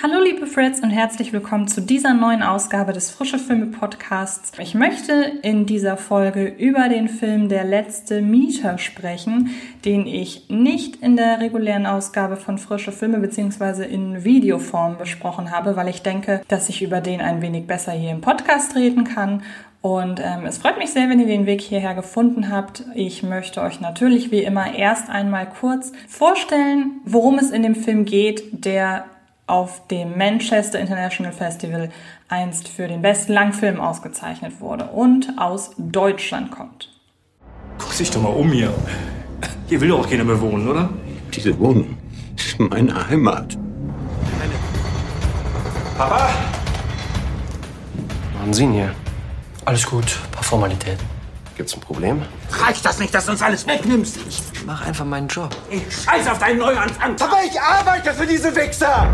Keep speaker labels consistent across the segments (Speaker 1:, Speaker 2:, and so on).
Speaker 1: Hallo liebe Freds und herzlich willkommen zu dieser neuen Ausgabe des Frische Filme Podcasts. Ich möchte in dieser Folge über den Film Der letzte Mieter sprechen, den ich nicht in der regulären Ausgabe von Frische Filme bzw. in Videoform besprochen habe, weil ich denke, dass ich über den ein wenig besser hier im Podcast reden kann und ähm, es freut mich sehr, wenn ihr den Weg hierher gefunden habt. Ich möchte euch natürlich wie immer erst einmal kurz vorstellen, worum es in dem Film geht, der auf dem Manchester International Festival einst für den besten Langfilm ausgezeichnet wurde und aus Deutschland kommt.
Speaker 2: Guck dich doch mal um hier. Hier will doch auch keiner mehr wohnen, oder?
Speaker 3: Diese Wohnung ist meine Heimat.
Speaker 2: Papa!
Speaker 4: Machen Sie ihn hier? Alles gut, paar Formalitäten. Gibt's ein Problem?
Speaker 3: Reicht das nicht, dass du uns alles wegnimmst?
Speaker 4: Ich mach einfach meinen Job.
Speaker 3: Ich scheiß auf deinen Neuanfang. Aber ich arbeite für diese Wichser!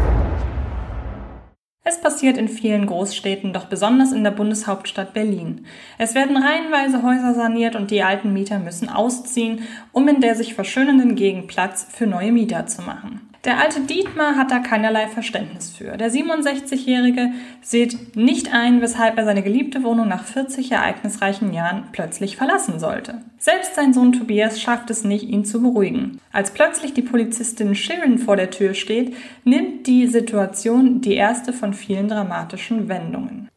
Speaker 1: Es passiert in vielen Großstädten, doch besonders in der Bundeshauptstadt Berlin. Es werden reihenweise Häuser saniert und die alten Mieter müssen ausziehen, um in der sich verschönenden Gegend Platz für neue Mieter zu machen. Der alte Dietmar hat da keinerlei Verständnis für. Der 67-Jährige sieht nicht ein, weshalb er seine geliebte Wohnung nach 40 ereignisreichen Jahren plötzlich verlassen sollte. Selbst sein Sohn Tobias schafft es nicht, ihn zu beruhigen. Als plötzlich die Polizistin Sharon vor der Tür steht, nimmt die Situation die erste von vielen dramatischen Wendungen.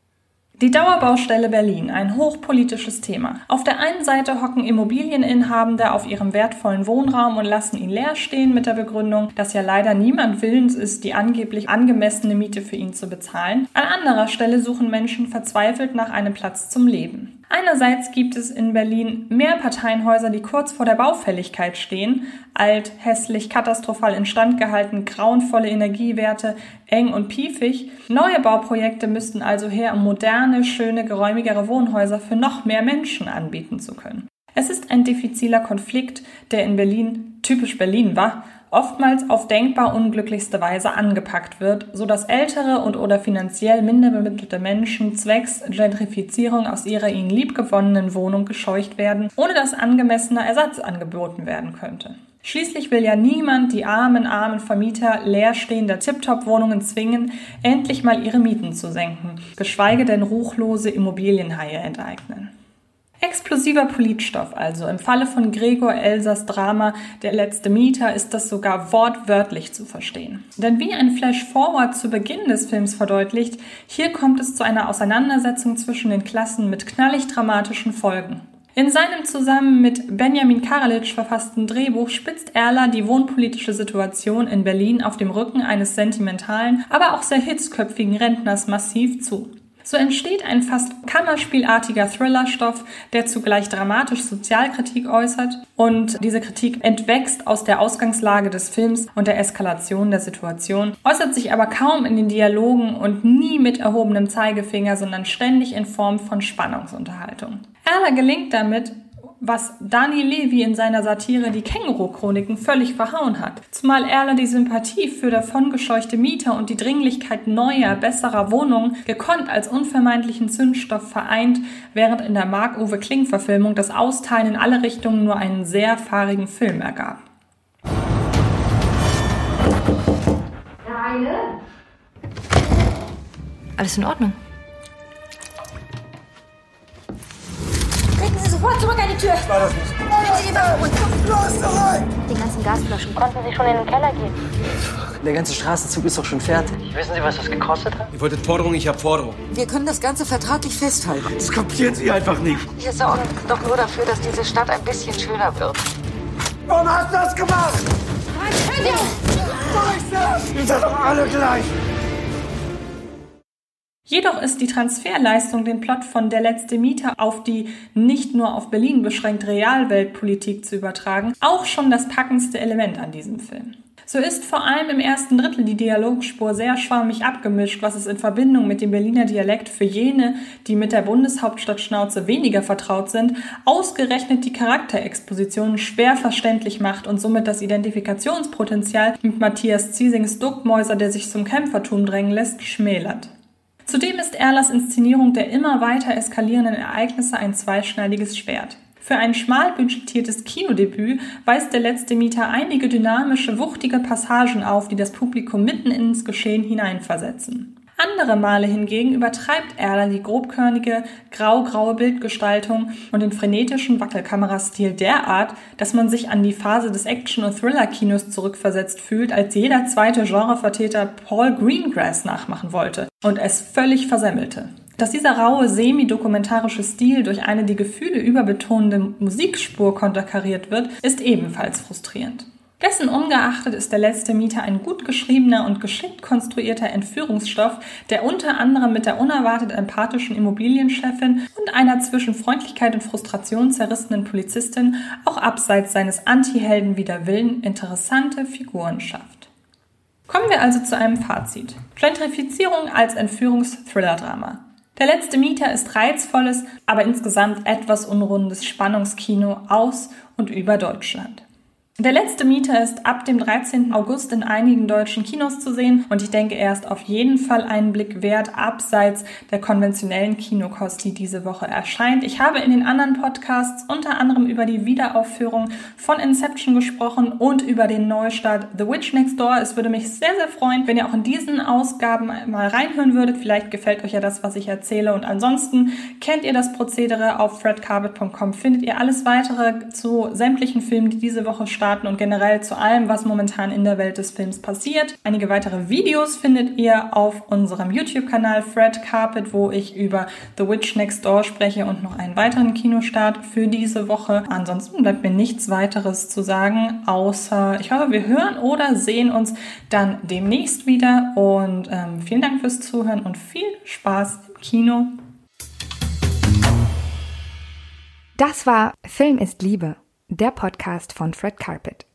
Speaker 1: Die Dauerbaustelle Berlin, ein hochpolitisches Thema. Auf der einen Seite hocken Immobilieninhabende auf ihrem wertvollen Wohnraum und lassen ihn leer stehen mit der Begründung, dass ja leider niemand willens ist, die angeblich angemessene Miete für ihn zu bezahlen. An anderer Stelle suchen Menschen verzweifelt nach einem Platz zum Leben. Einerseits gibt es in Berlin mehr Parteienhäuser, die kurz vor der Baufälligkeit stehen. Alt, hässlich, katastrophal instand gehalten, grauenvolle Energiewerte, eng und piefig. Neue Bauprojekte müssten also her, um moderne, schöne, geräumigere Wohnhäuser für noch mehr Menschen anbieten zu können. Es ist ein diffiziler Konflikt, der in Berlin typisch Berlin war oftmals auf denkbar unglücklichste Weise angepackt wird, so dass ältere und oder finanziell minder bemittelte Menschen zwecks Gentrifizierung aus ihrer ihnen liebgewonnenen Wohnung gescheucht werden, ohne dass angemessener Ersatz angeboten werden könnte. Schließlich will ja niemand die armen, armen Vermieter leerstehender Tip-Top-Wohnungen zwingen, endlich mal ihre Mieten zu senken, geschweige denn ruchlose Immobilienhaie enteignen. Explosiver Politstoff also. Im Falle von Gregor Elsers Drama Der letzte Mieter ist das sogar wortwörtlich zu verstehen. Denn wie ein Flash-Forward zu Beginn des Films verdeutlicht, hier kommt es zu einer Auseinandersetzung zwischen den Klassen mit knallig dramatischen Folgen. In seinem zusammen mit Benjamin Karalitsch verfassten Drehbuch spitzt Erler die wohnpolitische Situation in Berlin auf dem Rücken eines sentimentalen, aber auch sehr hitzköpfigen Rentners massiv zu. So entsteht ein fast kammerspielartiger Thrillerstoff, der zugleich dramatisch Sozialkritik äußert und diese Kritik entwächst aus der Ausgangslage des Films und der Eskalation der Situation, äußert sich aber kaum in den Dialogen und nie mit erhobenem Zeigefinger, sondern ständig in Form von Spannungsunterhaltung. Erler gelingt damit, was Dani Levy in seiner Satire Die Känguru-Chroniken völlig verhauen hat. Zumal Erler die Sympathie für davongescheuchte Mieter und die Dringlichkeit neuer, besserer Wohnungen gekonnt als unvermeidlichen Zündstoff vereint, während in der Mark-Uwe Kling-Verfilmung das Austeilen in alle Richtungen nur einen sehr fahrigen Film ergab.
Speaker 5: Alles in Ordnung.
Speaker 6: Sofort zurück an die Tür.
Speaker 3: War das nicht?
Speaker 6: Nehmen Sie die Waffe runter.
Speaker 3: Los, zurück!
Speaker 5: Die ganzen Gasflaschen.
Speaker 6: Konnten Sie schon in den Keller gehen?
Speaker 4: Der ganze Straßenzug ist doch schon fertig. Wissen Sie, was das gekostet hat?
Speaker 2: Ihr wolltet Forderung, ich hab Forderung.
Speaker 7: Wir können das Ganze vertraglich festhalten.
Speaker 3: Das kapieren Sie einfach nicht.
Speaker 7: Wir sorgen doch nur dafür, dass diese Stadt ein bisschen schöner wird.
Speaker 3: Warum hast du das gemacht? Ihr seid doch alle gleich.
Speaker 1: Jedoch ist die Transferleistung, den Plot von Der letzte Mieter auf die nicht nur auf Berlin beschränkte Realweltpolitik zu übertragen, auch schon das packendste Element an diesem Film. So ist vor allem im ersten Drittel die Dialogspur sehr schwammig abgemischt, was es in Verbindung mit dem Berliner Dialekt für jene, die mit der Bundeshauptstadtschnauze weniger vertraut sind, ausgerechnet die Charakterexpositionen schwer verständlich macht und somit das Identifikationspotenzial mit Matthias Ziesings Duckmäuser, der sich zum Kämpfertum drängen lässt, schmälert. Zudem ist Erlers Inszenierung der immer weiter eskalierenden Ereignisse ein zweischneidiges Schwert. Für ein schmal budgetiertes Kinodebüt weist der letzte Mieter einige dynamische, wuchtige Passagen auf, die das Publikum mitten ins Geschehen hineinversetzen. Andere Male hingegen übertreibt Erler die grobkörnige, grau-graue Bildgestaltung und den frenetischen Wackelkamerastil derart, dass man sich an die Phase des Action- und Thriller-Kinos zurückversetzt fühlt, als jeder zweite Genrevertreter Paul Greengrass nachmachen wollte und es völlig versemmelte. Dass dieser raue, semi-dokumentarische Stil durch eine die Gefühle überbetonende Musikspur konterkariert wird, ist ebenfalls frustrierend. Dessen ungeachtet ist der letzte Mieter ein gut geschriebener und geschickt konstruierter Entführungsstoff, der unter anderem mit der unerwartet empathischen Immobilienchefin und einer zwischen Freundlichkeit und Frustration zerrissenen Polizistin auch abseits seines Anti-Helden wider Willen interessante Figuren schafft. Kommen wir also zu einem Fazit. Gentrifizierung als Entführungs-Thriller-Drama. Der letzte Mieter ist reizvolles, aber insgesamt etwas unrundes Spannungskino aus und über Deutschland. Der letzte Mieter ist ab dem 13. August in einigen deutschen Kinos zu sehen und ich denke, er ist auf jeden Fall einen Blick wert, abseits der konventionellen Kinokost, die diese Woche erscheint. Ich habe in den anderen Podcasts unter anderem über die Wiederaufführung von Inception gesprochen und über den Neustart The Witch Next Door. Es würde mich sehr, sehr freuen, wenn ihr auch in diesen Ausgaben mal reinhören würdet. Vielleicht gefällt euch ja das, was ich erzähle. Und ansonsten kennt ihr das Prozedere auf fredcarpet.com. Findet ihr alles weitere zu sämtlichen Filmen, die diese Woche starten starten und generell zu allem, was momentan in der Welt des Films passiert. Einige weitere Videos findet ihr auf unserem YouTube-Kanal Fred Carpet, wo ich über The Witch Next Door spreche und noch einen weiteren Kinostart für diese Woche. Ansonsten bleibt mir nichts weiteres zu sagen, außer ich hoffe, wir hören oder sehen uns dann demnächst wieder und ähm, vielen Dank fürs Zuhören und viel Spaß im Kino.
Speaker 8: Das war Film ist Liebe der Podcast von Fred Carpet.